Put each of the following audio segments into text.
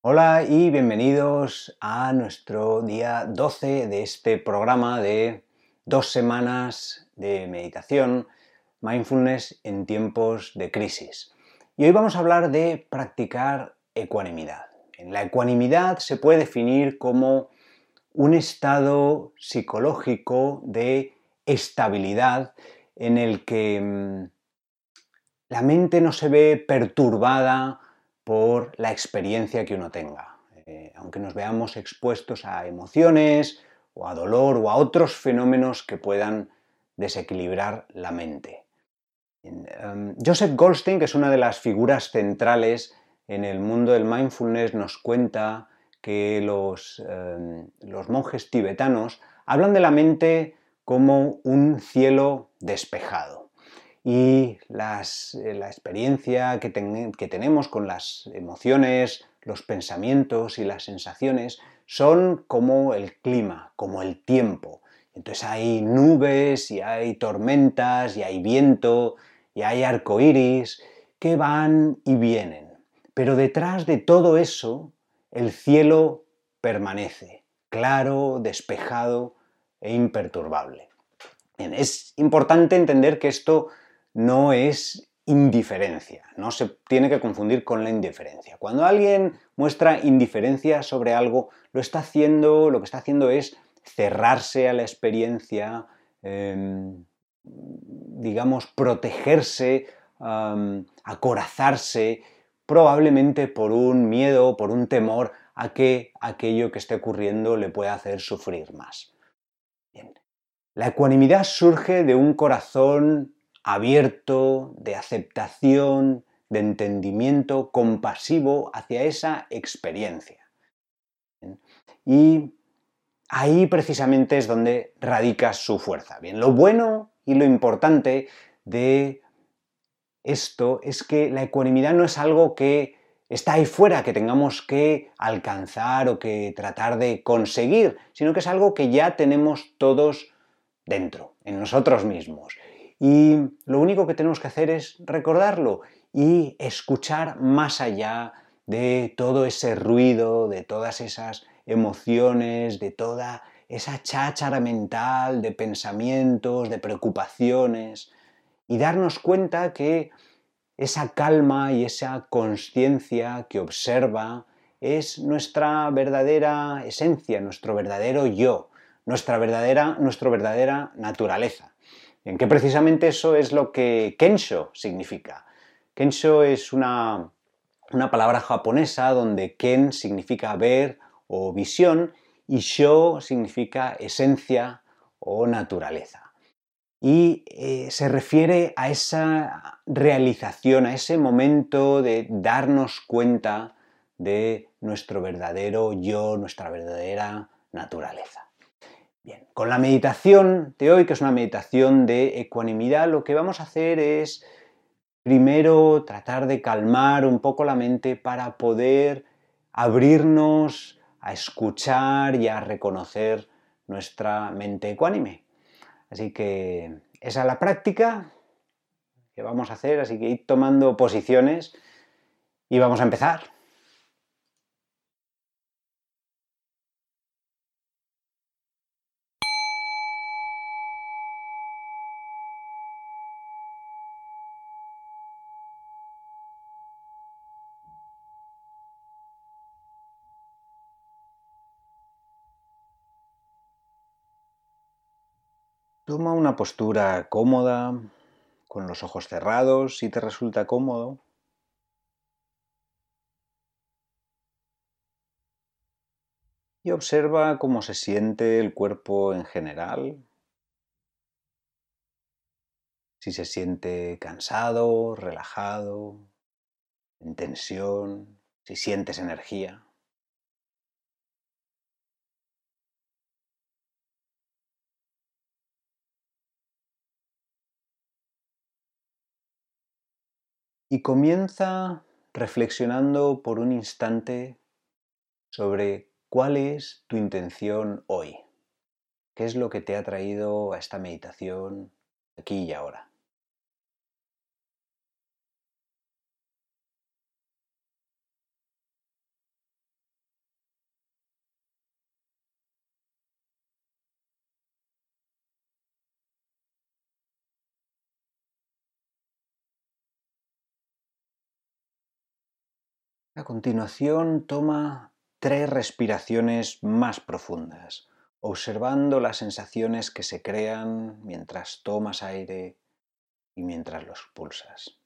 Hola y bienvenidos a nuestro día 12 de este programa de dos semanas de meditación, mindfulness en tiempos de crisis. Y hoy vamos a hablar de practicar ecuanimidad. La ecuanimidad se puede definir como un estado psicológico de estabilidad en el que mm, la mente no se ve perturbada por la experiencia que uno tenga. Eh, aunque nos veamos expuestos a emociones o a dolor o a otros fenómenos que puedan desequilibrar la mente. Em, Joseph Goldstein, que es una de las figuras centrales en el mundo del mindfulness, nos cuenta que los, em, los monjes tibetanos hablan de la mente como un cielo despejado y eh, la experiencia que, que tenemos con las emociones, los pensamientos y las sensaciones son como el clima, como el tiempo. Entonces hay nubes y hay tormentas y hay viento y hay arcoíris que van y vienen. Pero detrás de todo eso, el cielo permanece, claro, despejado e imperturbable. es importante entender que esto no es indiferencia, no se tiene que confundir con la indiferencia. Cuando alguien muestra indiferencia sobre algo, lo está haciendo, lo que está haciendo es cerrarse a la experiencia, em, digamos, protegerse, acorazarse, probablemente por un miedo, por un temor a que aquello que esté ocurriendo le pueda hacer sufrir más. La ecuanimidad surge de un corazón abierto, de aceptación, de entendimiento compasivo hacia esa experiencia. Y ahí precisamente es donde radica su fuerza. Bien, lo bueno y lo importante de esto es que la ecuanimidad no es algo que está ahí fuera, que tengamos que alcanzar o que tratar de conseguir, sino que es algo que ya tenemos todos dentro, en nosotros mismos. Y lo único que tenemos que hacer es recordarlo y escuchar más allá de todo ese ruido, de todas esas emociones, de toda esa cháchara mental de pensamientos, de preocupaciones, y darnos cuenta que esa calma y esa conciencia que observa es nuestra verdadera esencia, nuestro verdadero yo, nuestra verdadera, nuestra verdadera naturaleza. En que precisamente eso es lo que Kensho significa. Kensho es una, palabra japonesa donde Ken significa ver o visión y Sho significa esencia o naturaleza. Y eh, se refiere a esa realización, a ese momento de darnos cuenta de nuestro verdadero yo, nuestra verdadera naturaleza. Bien, con la meditación de hoy, que es una meditación de ecuanimidad, lo que vamos a hacer es primero tratar de calmar un poco la mente para poder abrirnos a escuchar y a reconocer nuestra mente ecuánime. Así que esa es la práctica que vamos a hacer, así que ir tomando posiciones y vamos a empezar. Toma una postura cómoda, con los ojos cerrados si te resulta cómodo. Y observa cómo se siente el cuerpo en general. Si se siente cansado, relajado, en tensión, si sientes energía. Y comienza reflexionando por un instante sobre cuál es tu intención hoy. ¿Qué es lo que te ha traído a esta meditación aquí y ahora? A continuación toma tres respiraciones más profundas, observando las sensaciones que se crean mientras tomas aire y mientras los pulsas.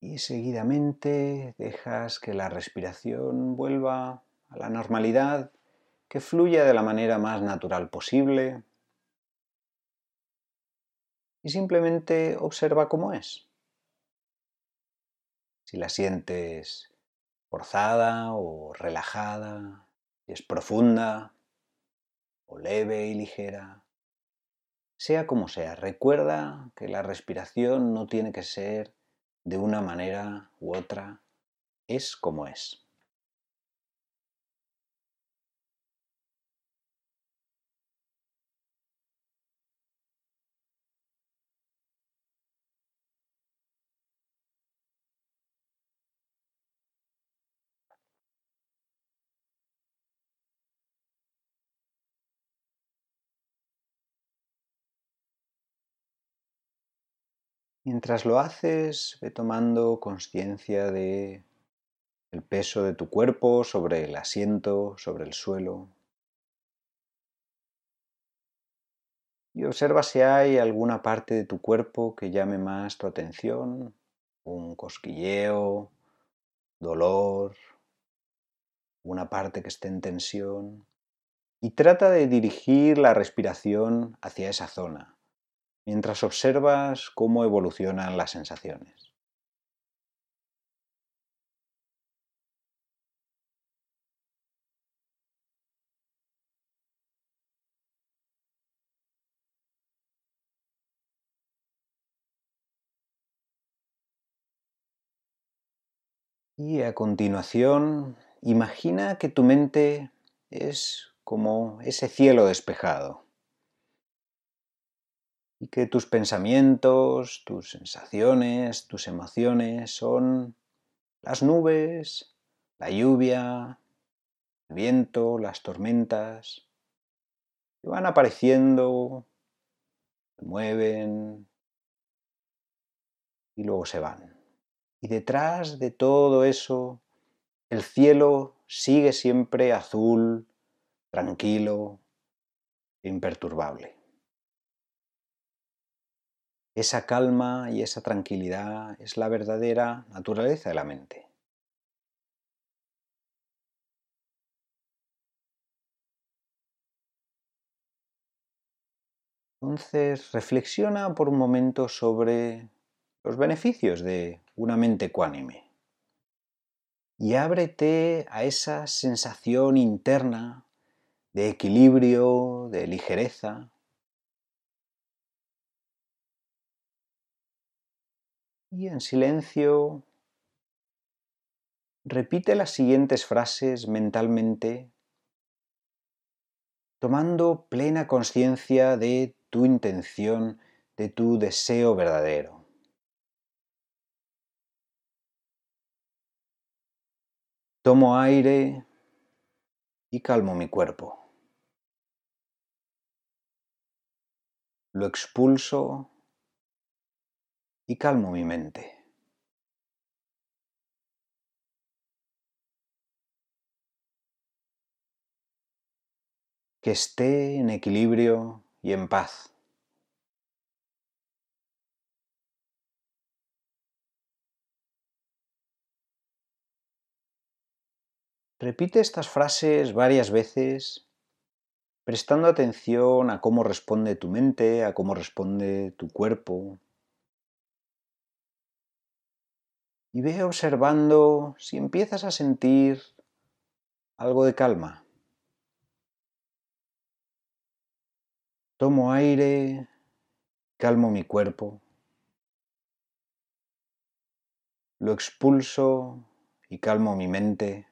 Y seguidamente dejas que la respiración vuelva a la normalidad, que fluya de la manera más natural posible y simplemente observa cómo es. Si la sientes forzada o relajada, si es profunda o leve y ligera, sea como sea, recuerda que la respiración no tiene que ser de una manera u otra, es como es. Mientras lo haces, ve tomando conciencia de el peso de tu cuerpo sobre el asiento, sobre el suelo. Y observa si hay alguna parte de tu cuerpo que llame más tu atención, un cosquilleo, dolor, una parte que esté en tensión. Y trata de dirigir la respiración hacia esa zona mientras observas cómo evolucionan las sensaciones. Y a continuación, imagina que tu mente es como ese cielo despejado y que tus pensamientos, tus sensaciones, tus emociones son las nubes, la lluvia, el viento, las tormentas, que van apareciendo, se mueven y luego se van. Y detrás de todo eso, el cielo sigue siempre azul, tranquilo e imperturbable. Esa calma y esa tranquilidad es la verdadera naturaleza de la mente. Entonces, reflexiona por un momento sobre los beneficios de una mente ecuánime y ábrete a esa sensación interna de equilibrio, de ligereza, y en silencio repite las siguientes frases mentalmente tomando plena conciencia de tu intención, de tu deseo verdadero. Tomo aire y calmo mi cuerpo. Lo expulso y calmo mi mente. Que esté en equilibrio y en paz. Repite estas frases varias veces, prestando atención a cómo responde tu mente, a cómo responde tu cuerpo, y ve observando si empiezas a sentir algo de calma. Tomo aire, calmo mi cuerpo, lo expulso y calmo mi mente,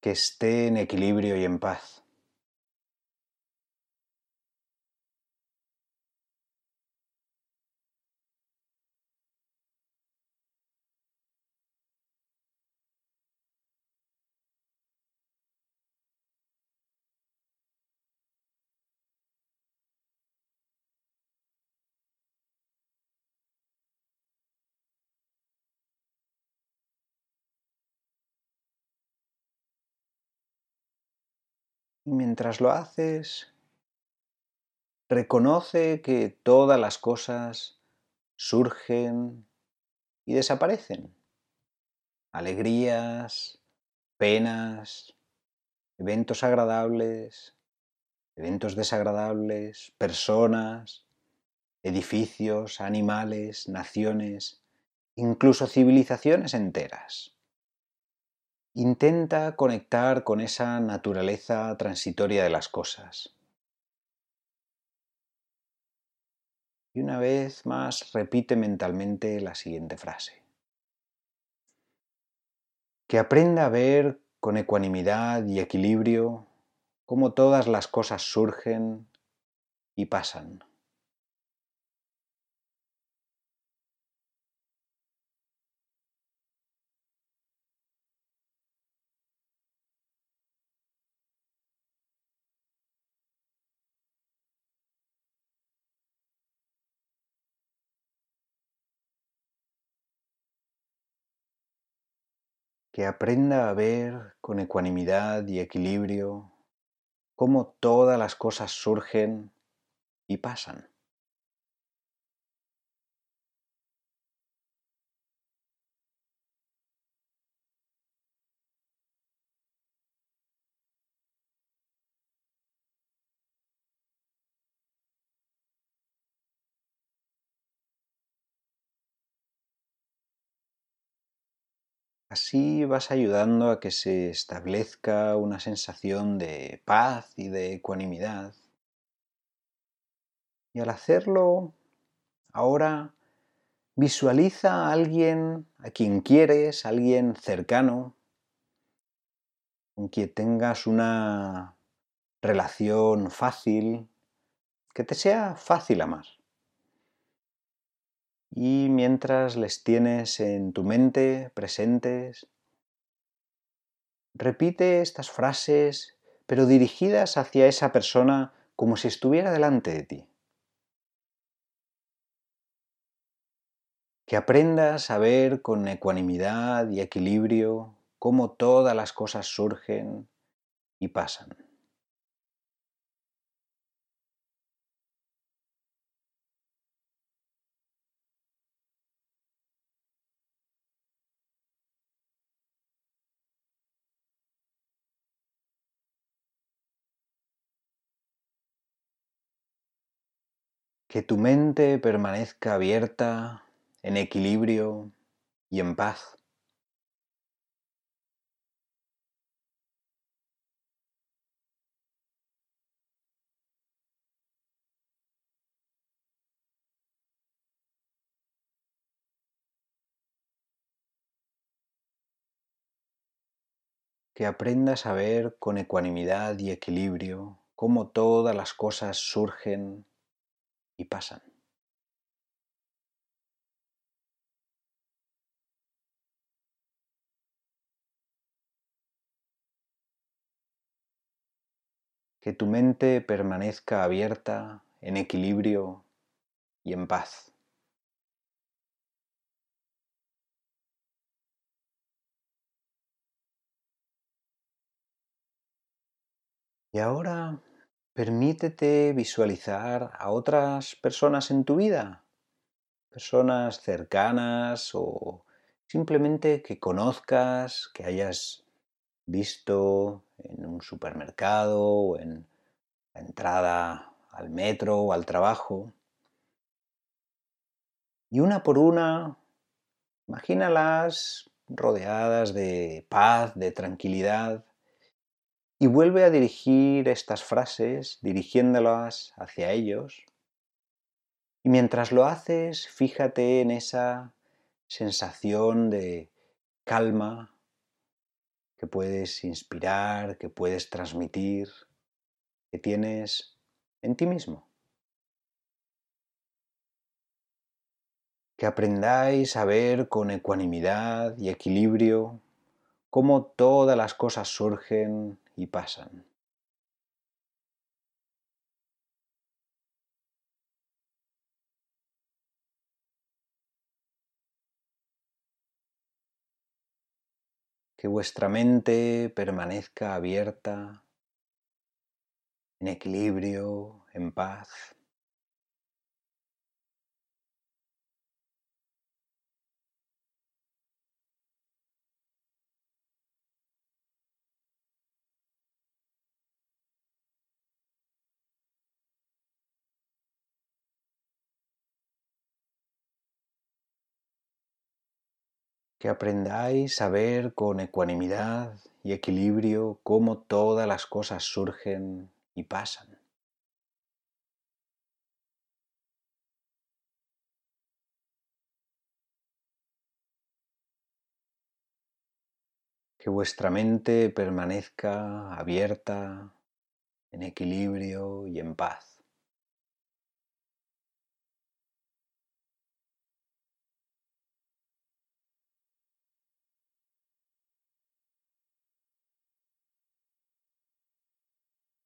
que esté en equilibrio y en paz. Mientras lo haces, reconoce que todas las cosas surgen y desaparecen. Alegrías, penas, eventos agradables, eventos desagradables, personas, edificios, animales, naciones, incluso civilizaciones enteras. Intenta conectar con esa naturaleza transitoria de las cosas. Y una vez más repite mentalmente la siguiente frase. Que aprenda a ver con ecuanimidad y equilibrio cómo todas las cosas surgen y pasan. Que aprenda a ver con ecuanimidad y equilibrio cómo todas las cosas surgen y pasan. Así vas ayudando a que se establezca una sensación de paz y de ecuanimidad. Y al hacerlo, ahora visualiza a alguien a quien quieres, a alguien cercano, con quien tengas una relación fácil, que te sea fácil amar. Y mientras les tienes en tu mente presentes, repite estas frases, pero dirigidas hacia esa persona como si estuviera delante de ti. Que aprendas a ver con ecuanimidad y equilibrio cómo todas las cosas surgen y pasan. Que tu mente permanezca abierta, en equilibrio y en paz. que aprendas a ver con ecuanimidad y equilibrio cómo todas las cosas surgen y pasan. Que tu mente permanezca abierta, en equilibrio y en paz. Y ahora Permítete visualizar a otras personas en tu vida, personas cercanas o simplemente que conozcas, que hayas visto en un supermercado o en la entrada al metro o al trabajo. Y una por una, imagínalas rodeadas de paz, de tranquilidad, y vuelve a dirigir estas frases, dirigiéndolas hacia ellos. Y mientras lo haces, fíjate en esa sensación de calma que puedes inspirar, que puedes transmitir, que tienes en ti mismo. Que aprendáis a ver con ecuanimidad y equilibrio cómo todas las cosas surgen y pasan. Que vuestra mente permanezca abierta, en equilibrio, en paz. Que aprendáis a ver con ecuanimidad y equilibrio cómo todas las cosas surgen y pasan. Que vuestra mente permanezca abierta, en equilibrio y en paz.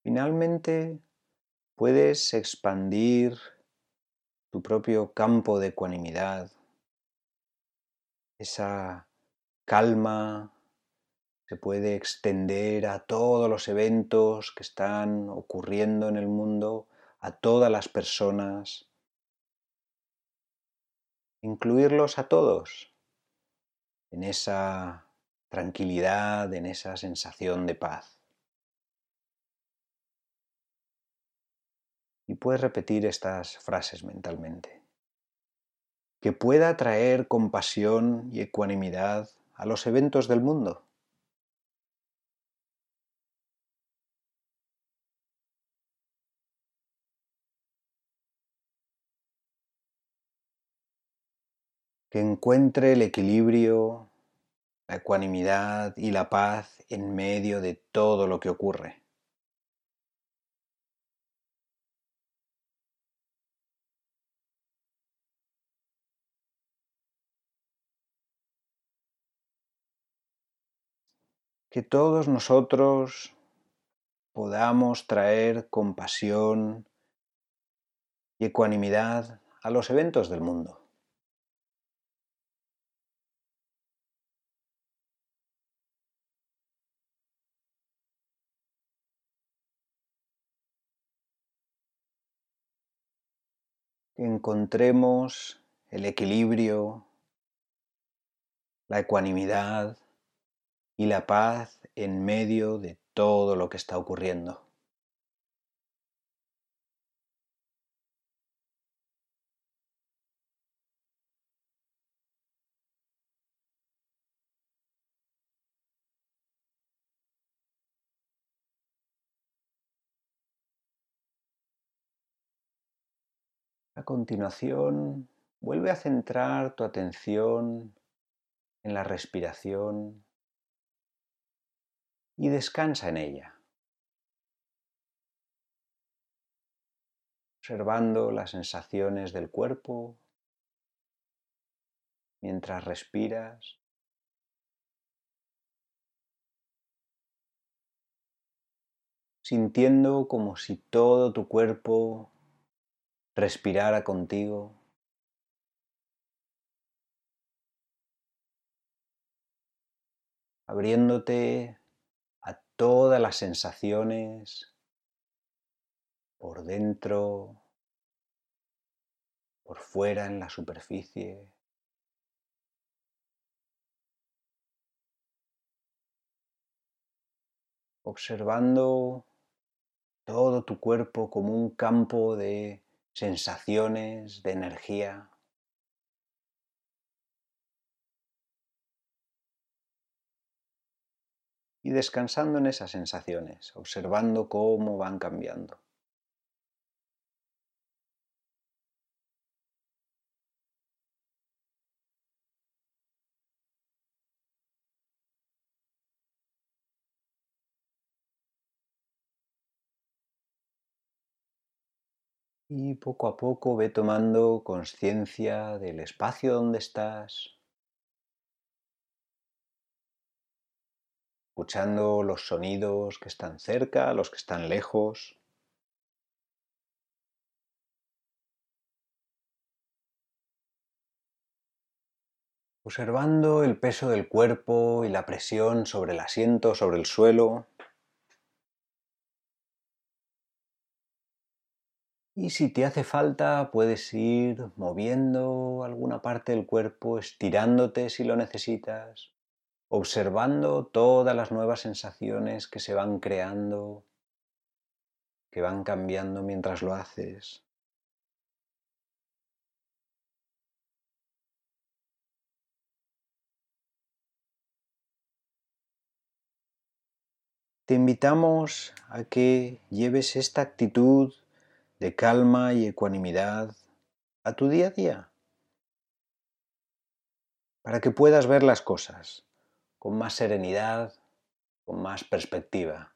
Finalmente, puedes expandir tu propio campo de ecuanimidad, esa calma se puede extender a todos los eventos que están ocurriendo en el mundo, a todas las personas, incluirlos a todos en esa tranquilidad, en esa sensación de paz. Y puedes repetir estas frases mentalmente. Que pueda traer compasión y ecuanimidad a los eventos del mundo. Que encuentre el equilibrio, la ecuanimidad y la paz en medio de todo lo que ocurre. Que todos nosotros podamos traer compasión y ecuanimidad a los eventos del mundo. Encontremos el equilibrio, la ecuanimidad y la paz en medio de todo lo que está ocurriendo. A continuación, vuelve a centrar tu atención en la respiración y descansa en ella, observando las sensaciones del cuerpo mientras respiras. sintiendo como si todo tu cuerpo respirara contigo. abriéndote todas las sensaciones por dentro, por fuera en la superficie. Observando todo tu cuerpo como un campo de sensaciones, de energía. Y descansando en esas sensaciones, observando cómo van cambiando. Y poco a poco ve tomando conciencia del espacio donde estás, escuchando los sonidos que están cerca, los que están lejos. Observando el peso del cuerpo y la presión sobre el asiento, sobre el suelo. Y si te hace falta, puedes ir moviendo alguna parte del cuerpo, estirándote si lo necesitas, observando todas las nuevas sensaciones que se van creando, que van cambiando mientras lo haces. Te invitamos a que lleves esta actitud de calma y ecuanimidad a tu día a día, para que puedas ver las cosas con más serenidad, con más perspectiva.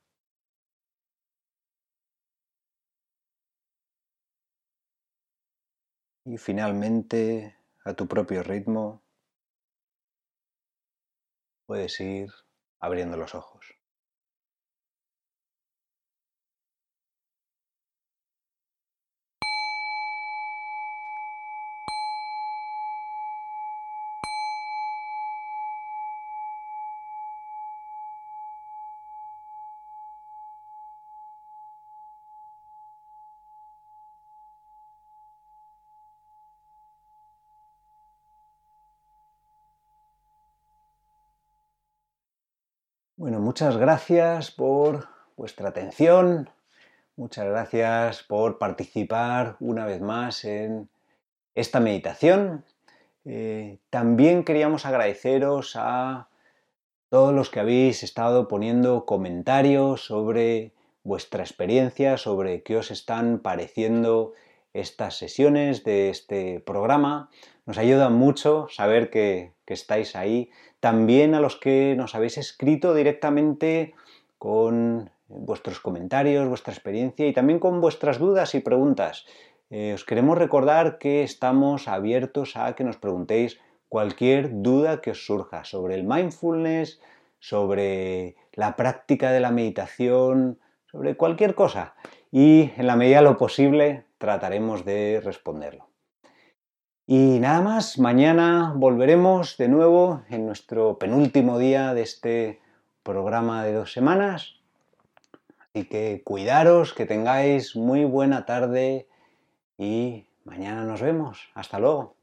Y finalmente, a tu propio ritmo, puedes ir abriendo los ojos. Bueno, muchas gracias por vuestra atención, muchas gracias por participar una vez más en esta meditación. Eh, también queríamos agradeceros a todos los que habéis estado poniendo comentarios sobre vuestra experiencia, sobre qué os están pareciendo estas sesiones de este programa. Nos ayuda mucho saber que, estáis ahí también a los que nos habéis escrito directamente con vuestros comentarios, vuestra experiencia y también con vuestras dudas y preguntas. Eh, os queremos recordar que estamos abiertos a que nos preguntéis cualquier duda que os surja sobre el mindfulness, sobre la práctica de la meditación, sobre cualquier cosa. Y en la medida de lo posible trataremos de responderlo. Y nada más, mañana volveremos de nuevo en nuestro penúltimo día de este programa de dos semanas. Así que cuidaros, que tengáis muy buena tarde y mañana nos vemos. Hasta luego.